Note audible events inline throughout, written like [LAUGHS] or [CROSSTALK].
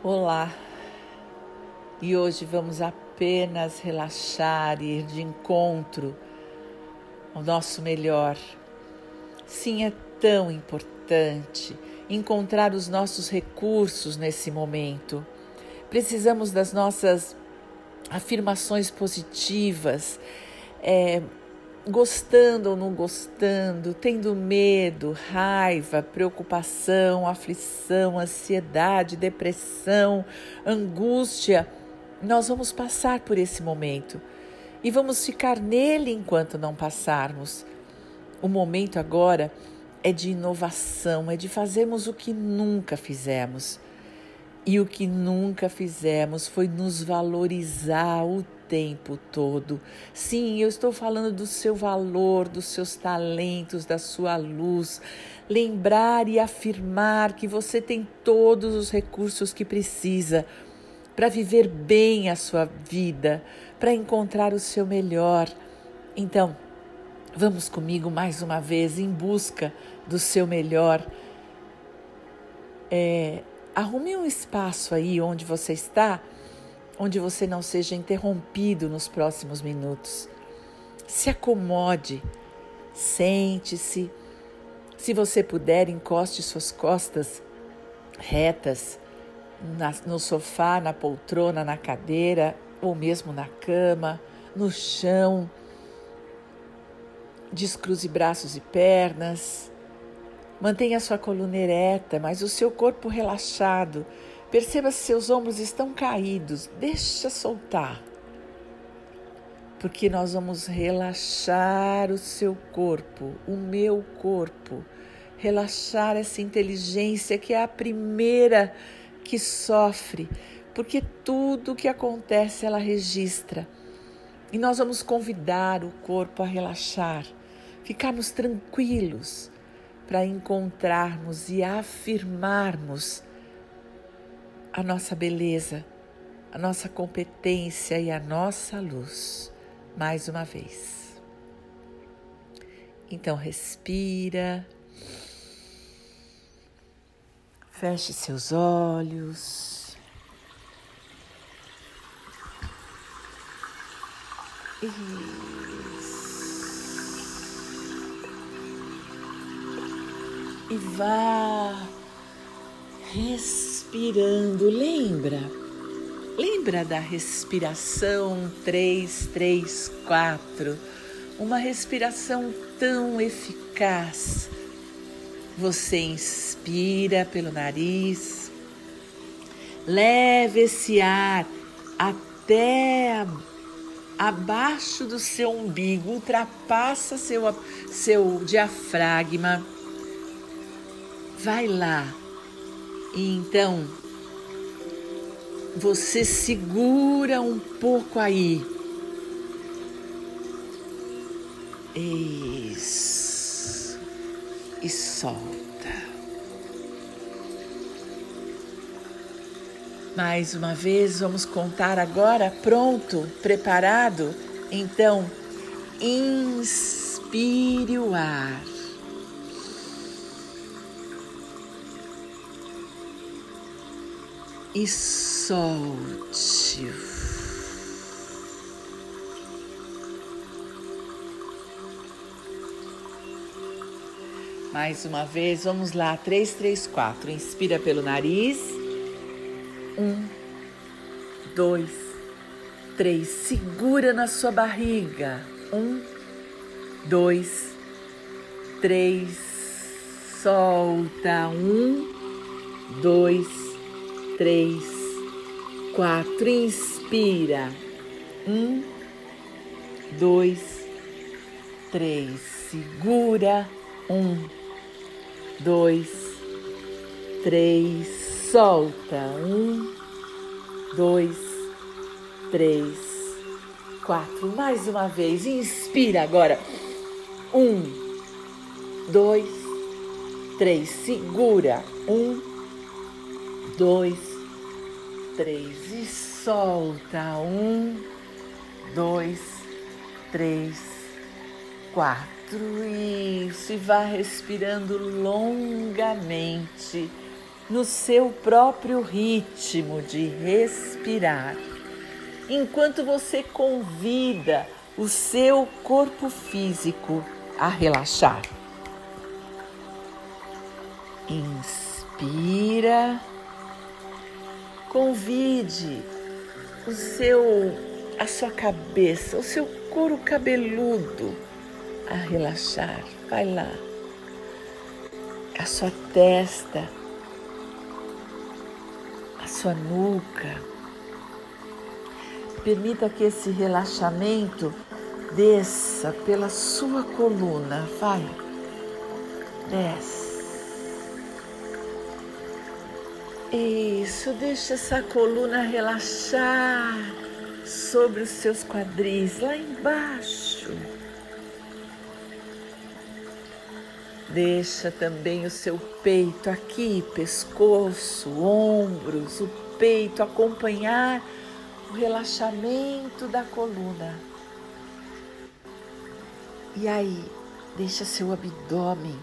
Olá, e hoje vamos apenas relaxar e ir de encontro ao nosso melhor. Sim, é tão importante encontrar os nossos recursos nesse momento. Precisamos das nossas afirmações positivas, é, gostando ou não gostando, tendo medo, raiva, preocupação, aflição, ansiedade, depressão, angústia, nós vamos passar por esse momento e vamos ficar nele enquanto não passarmos. O momento agora é de inovação, é de fazermos o que nunca fizemos. E o que nunca fizemos foi nos valorizar o tempo todo. Sim, eu estou falando do seu valor, dos seus talentos, da sua luz. Lembrar e afirmar que você tem todos os recursos que precisa para viver bem a sua vida, para encontrar o seu melhor. Então, vamos comigo mais uma vez em busca do seu melhor. É, arrume um espaço aí onde você está onde você não seja interrompido nos próximos minutos. Se acomode, sente-se. Se você puder, encoste suas costas retas na, no sofá, na poltrona, na cadeira ou mesmo na cama, no chão. Descruze braços e pernas. Mantenha sua coluna ereta, mas o seu corpo relaxado. Perceba se seus ombros estão caídos, deixa soltar. Porque nós vamos relaxar o seu corpo, o meu corpo, relaxar essa inteligência que é a primeira que sofre, porque tudo o que acontece ela registra. E nós vamos convidar o corpo a relaxar, ficarmos tranquilos para encontrarmos e afirmarmos a nossa beleza, a nossa competência e a nossa luz. Mais uma vez. Então, respira. Feche seus olhos. Isso. E vá respirando. Lembra? Lembra da respiração 3, 3, 4? Uma respiração tão eficaz. Você inspira pelo nariz, leve esse ar até abaixo do seu umbigo, ultrapassa seu, seu diafragma. Vai lá, e então você segura um pouco aí. Isso. E solta. Mais uma vez, vamos contar agora. Pronto? Preparado? Então, inspire o ar. E solte. Mais uma vez, vamos lá, três, três, quatro. Inspira pelo nariz. Um, dois, três. Segura na sua barriga. Um, dois, três. Solta. Um, dois, três, quatro. Inspira. Um, dois, três. Segura. Um, dois, três. Solta. Um, dois, três, quatro. Mais uma vez. Inspira agora. Um, dois, três. Segura. Um, dois, três e solta. Um, dois, três, quatro. Isso, e vá respirando longamente. no seu próprio ritmo de respirar, enquanto você convida o seu corpo físico a relaxar. Inspira, convide o seu, a sua cabeça, o seu couro cabeludo a relaxar. Vai lá. A sua testa, a sua nuca. Permita que esse relaxamento desça pela sua coluna. Vai. Desce. Isso, deixa essa coluna relaxar sobre os seus quadris, lá embaixo. Deixa também o seu peito aqui, pescoço, ombros, o peito acompanhar o relaxamento da coluna. E aí, deixa seu abdômen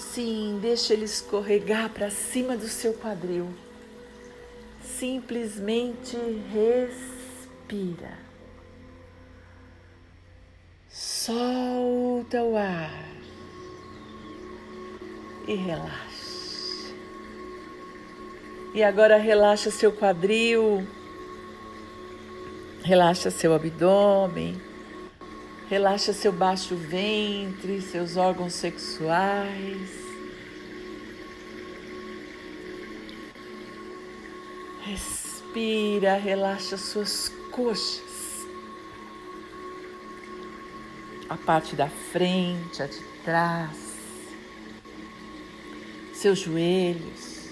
Sim, deixa ele escorregar para cima do seu quadril. Simplesmente respira. Solta o ar e relaxa. E agora relaxa seu quadril, relaxa seu abdômen, relaxa seu baixo ventre, seus órgãos sexuais. Respira, relaxa suas coxas. A parte da frente, a de trás. Seus joelhos,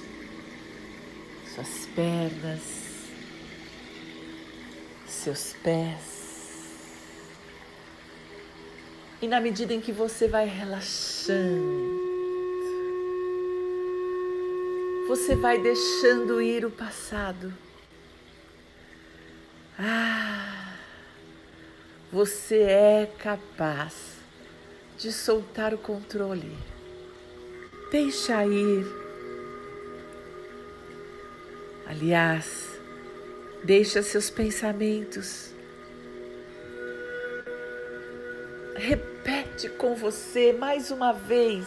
suas pernas, seus pés. E na medida em que você vai relaxando, você vai deixando ir o passado. Ah, você é capaz de soltar o controle. Deixa ir. Aliás, deixa seus pensamentos. Repete com você mais uma vez.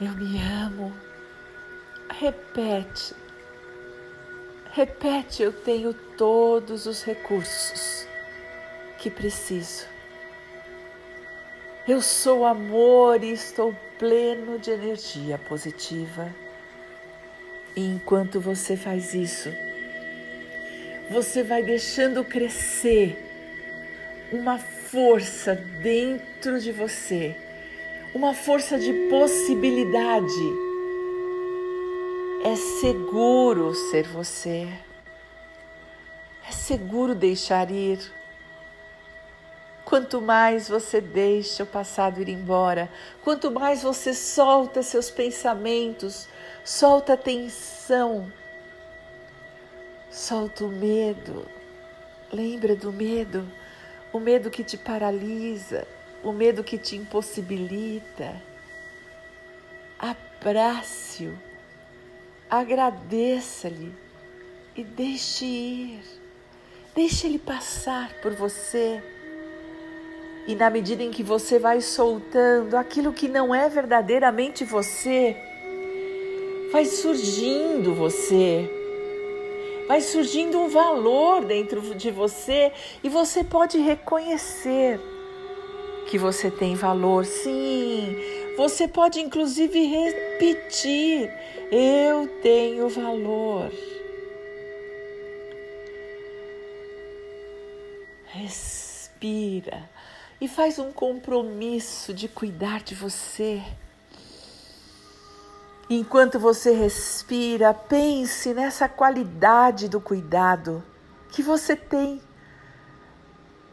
Eu me amo repete. Repete, eu tenho todos os recursos que preciso. Eu sou amor e estou pleno de energia positiva. E enquanto você faz isso, você vai deixando crescer uma força dentro de você, uma força de possibilidade é seguro ser você. É seguro deixar ir. Quanto mais você deixa o passado ir embora, quanto mais você solta seus pensamentos, solta a tensão, solta o medo. Lembra do medo? O medo que te paralisa, o medo que te impossibilita. Abrace-o agradeça-lhe e deixe ir. Deixe ele passar por você. E na medida em que você vai soltando aquilo que não é verdadeiramente você, vai surgindo você. Vai surgindo um valor dentro de você e você pode reconhecer que você tem valor, sim. Você pode inclusive repetir: eu tenho valor. Respira e faz um compromisso de cuidar de você. Enquanto você respira, pense nessa qualidade do cuidado que você tem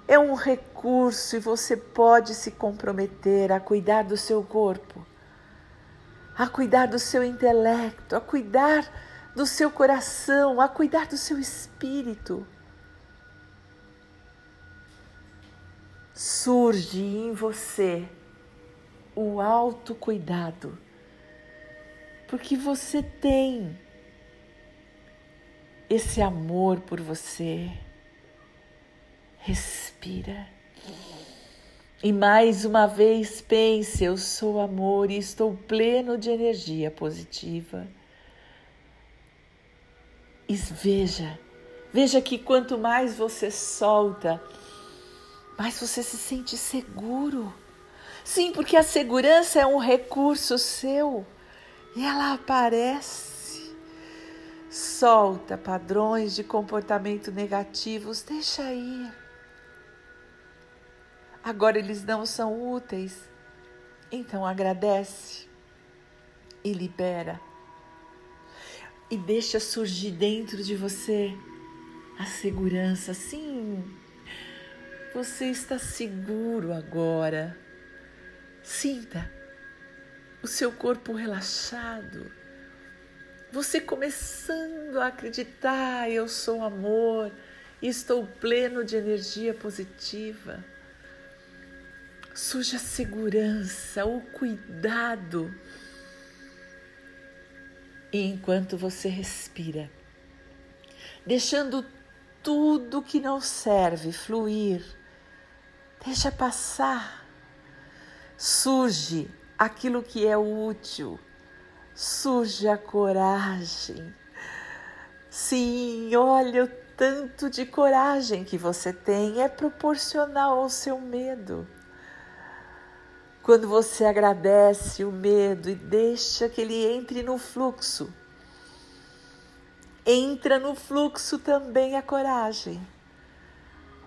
é um recurso e você pode se comprometer a cuidar do seu corpo, a cuidar do seu intelecto, a cuidar do seu coração, a cuidar do seu espírito. Surge em você o autocuidado porque você tem esse amor por você. Respira. E mais uma vez pense: eu sou amor e estou pleno de energia positiva. E veja, veja que quanto mais você solta, mais você se sente seguro. Sim, porque a segurança é um recurso seu e ela aparece. Solta padrões de comportamento negativos, deixa ir. Agora eles não são úteis, então agradece e libera. E deixa surgir dentro de você a segurança. Sim, você está seguro agora. Sinta o seu corpo relaxado, você começando a acreditar: eu sou amor, estou pleno de energia positiva. Surge a segurança, o cuidado. E enquanto você respira, deixando tudo que não serve fluir, deixa passar, surge aquilo que é útil, surge a coragem. Sim, olha o tanto de coragem que você tem, é proporcional ao seu medo. Quando você agradece o medo e deixa que ele entre no fluxo, entra no fluxo também a coragem,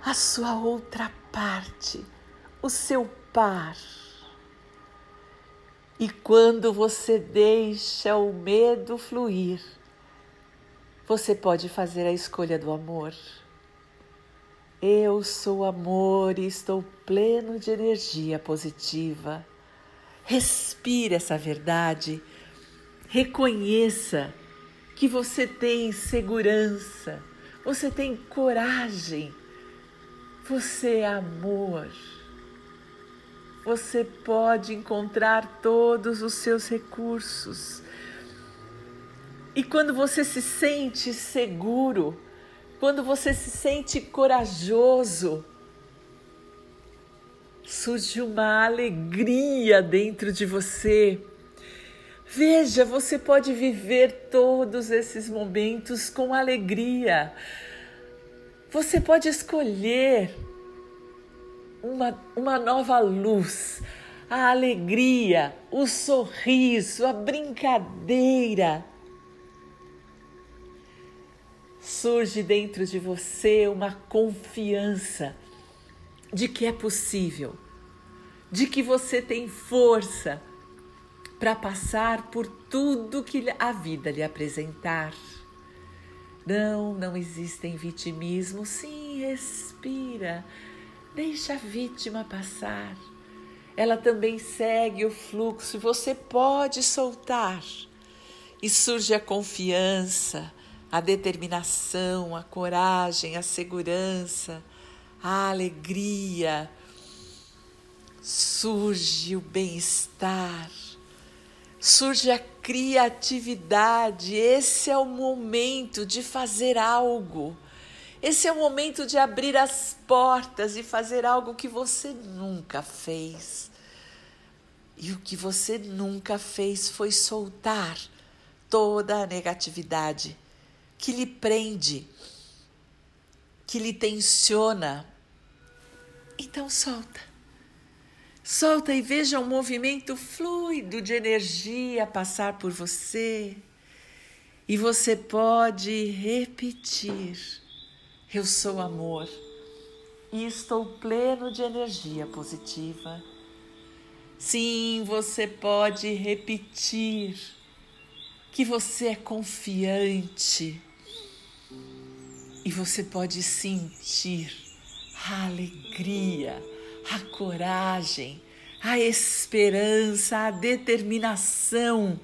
a sua outra parte, o seu par. E quando você deixa o medo fluir, você pode fazer a escolha do amor. Eu sou amor e estou pleno de energia positiva. Respire essa verdade. Reconheça que você tem segurança, você tem coragem, você é amor você pode encontrar todos os seus recursos. E quando você se sente seguro, quando você se sente corajoso, surge uma alegria dentro de você. Veja, você pode viver todos esses momentos com alegria. Você pode escolher uma, uma nova luz, a alegria, o sorriso, a brincadeira. Surge dentro de você uma confiança de que é possível, de que você tem força para passar por tudo que a vida lhe apresentar. Não, não existem vitimismo. Sim, respira. Deixa a vítima passar. Ela também segue o fluxo você pode soltar. E surge a confiança, a determinação, a coragem, a segurança, a alegria. Surge o bem-estar, surge a criatividade. Esse é o momento de fazer algo esse é o momento de abrir as portas e fazer algo que você nunca fez. E o que você nunca fez foi soltar toda a negatividade que lhe prende, que lhe tensiona. Então solta. Solta e veja um movimento fluido de energia passar por você. E você pode repetir eu sou amor. E estou pleno de energia positiva. Sim, você pode repetir que você é confiante. E você pode sentir a alegria, a coragem, a esperança, a determinação.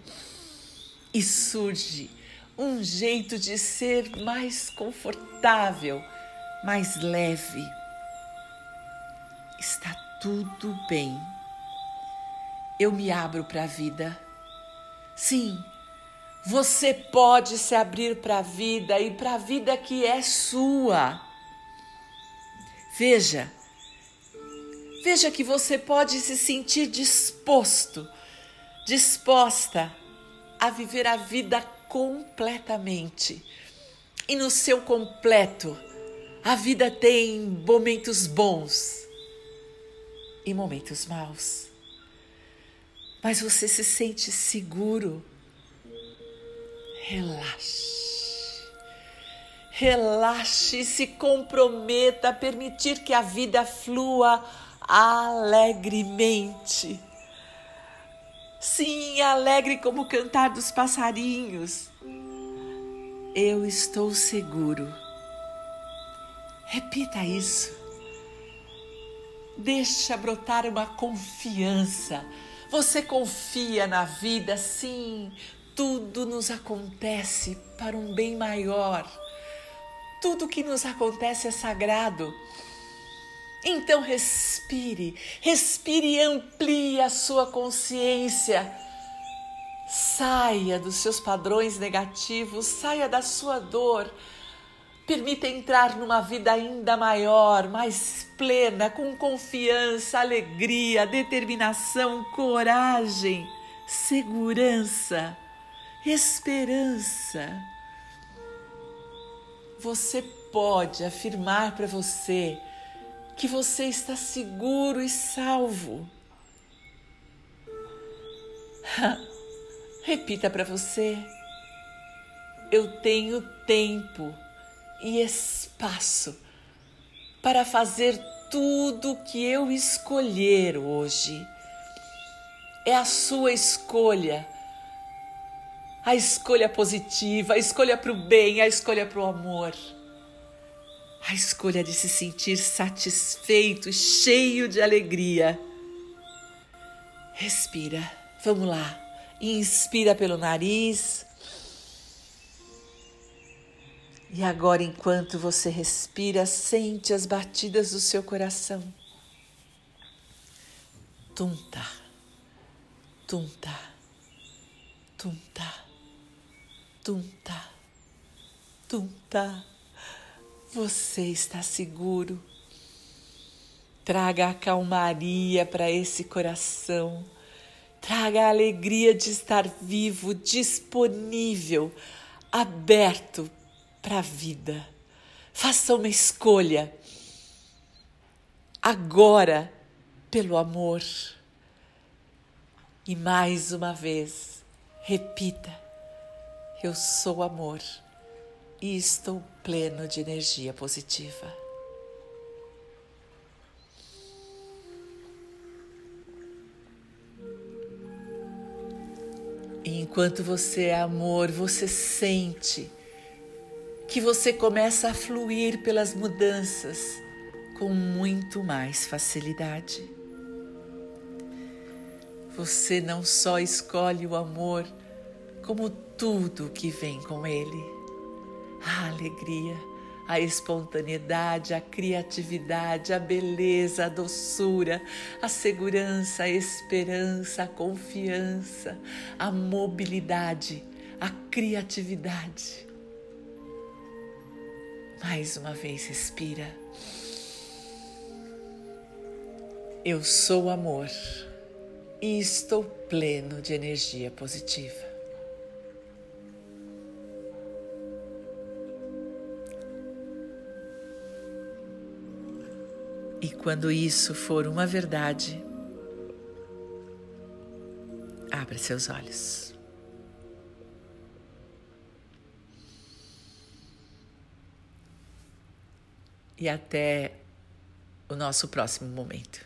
E surge um jeito de ser mais confortável, mais leve. Está tudo bem. Eu me abro para a vida. Sim, Você pode se abrir para a vida e para a vida que é sua. Veja, veja que você pode se sentir disposto, disposta a viver a vida completamente. E no seu completo, a vida tem momentos bons e momentos maus. Mas você se sente seguro Relaxe. Relaxe e se comprometa a permitir que a vida flua alegremente. Sim, alegre como o cantar dos passarinhos. Eu estou seguro. Repita isso. Deixa brotar uma confiança. Você confia na vida, sim, tudo nos acontece para um bem maior. Tudo que nos acontece é sagrado. Então respire, respire e amplie a sua consciência. Saia dos seus padrões negativos, saia da sua dor. Permita entrar numa vida ainda maior, mais plena, com confiança, alegria, determinação, coragem, segurança esperança. Você pode afirmar para você que você está seguro e salvo. [LAUGHS] Repita para você: eu tenho tempo e espaço para fazer tudo o que eu escolher hoje. É a sua escolha a escolha positiva, a escolha para o bem, a escolha para o amor. A escolha de se sentir satisfeito, cheio de alegria. Respira, vamos lá. Inspira pelo nariz. E agora, enquanto você respira, sente as batidas do seu coração. Tunta, tunta, tunta. Tunta, Tunta, você está seguro. Traga a calmaria para esse coração. Traga a alegria de estar vivo, disponível, aberto para a vida. Faça uma escolha. Agora, pelo amor. E mais uma vez, repita eu sou amor e estou pleno de energia positiva. E enquanto você é amor, você sente que você começa a fluir pelas mudanças com muito mais facilidade. Você não só escolhe o amor, como tudo que vem com ele. A alegria, a espontaneidade, a criatividade, a beleza, a doçura, a segurança, a esperança, a confiança, a mobilidade, a criatividade. Mais uma vez, respira. Eu sou amor e estou pleno de energia positiva. E quando isso for uma verdade, abra seus olhos. E até o nosso próximo momento.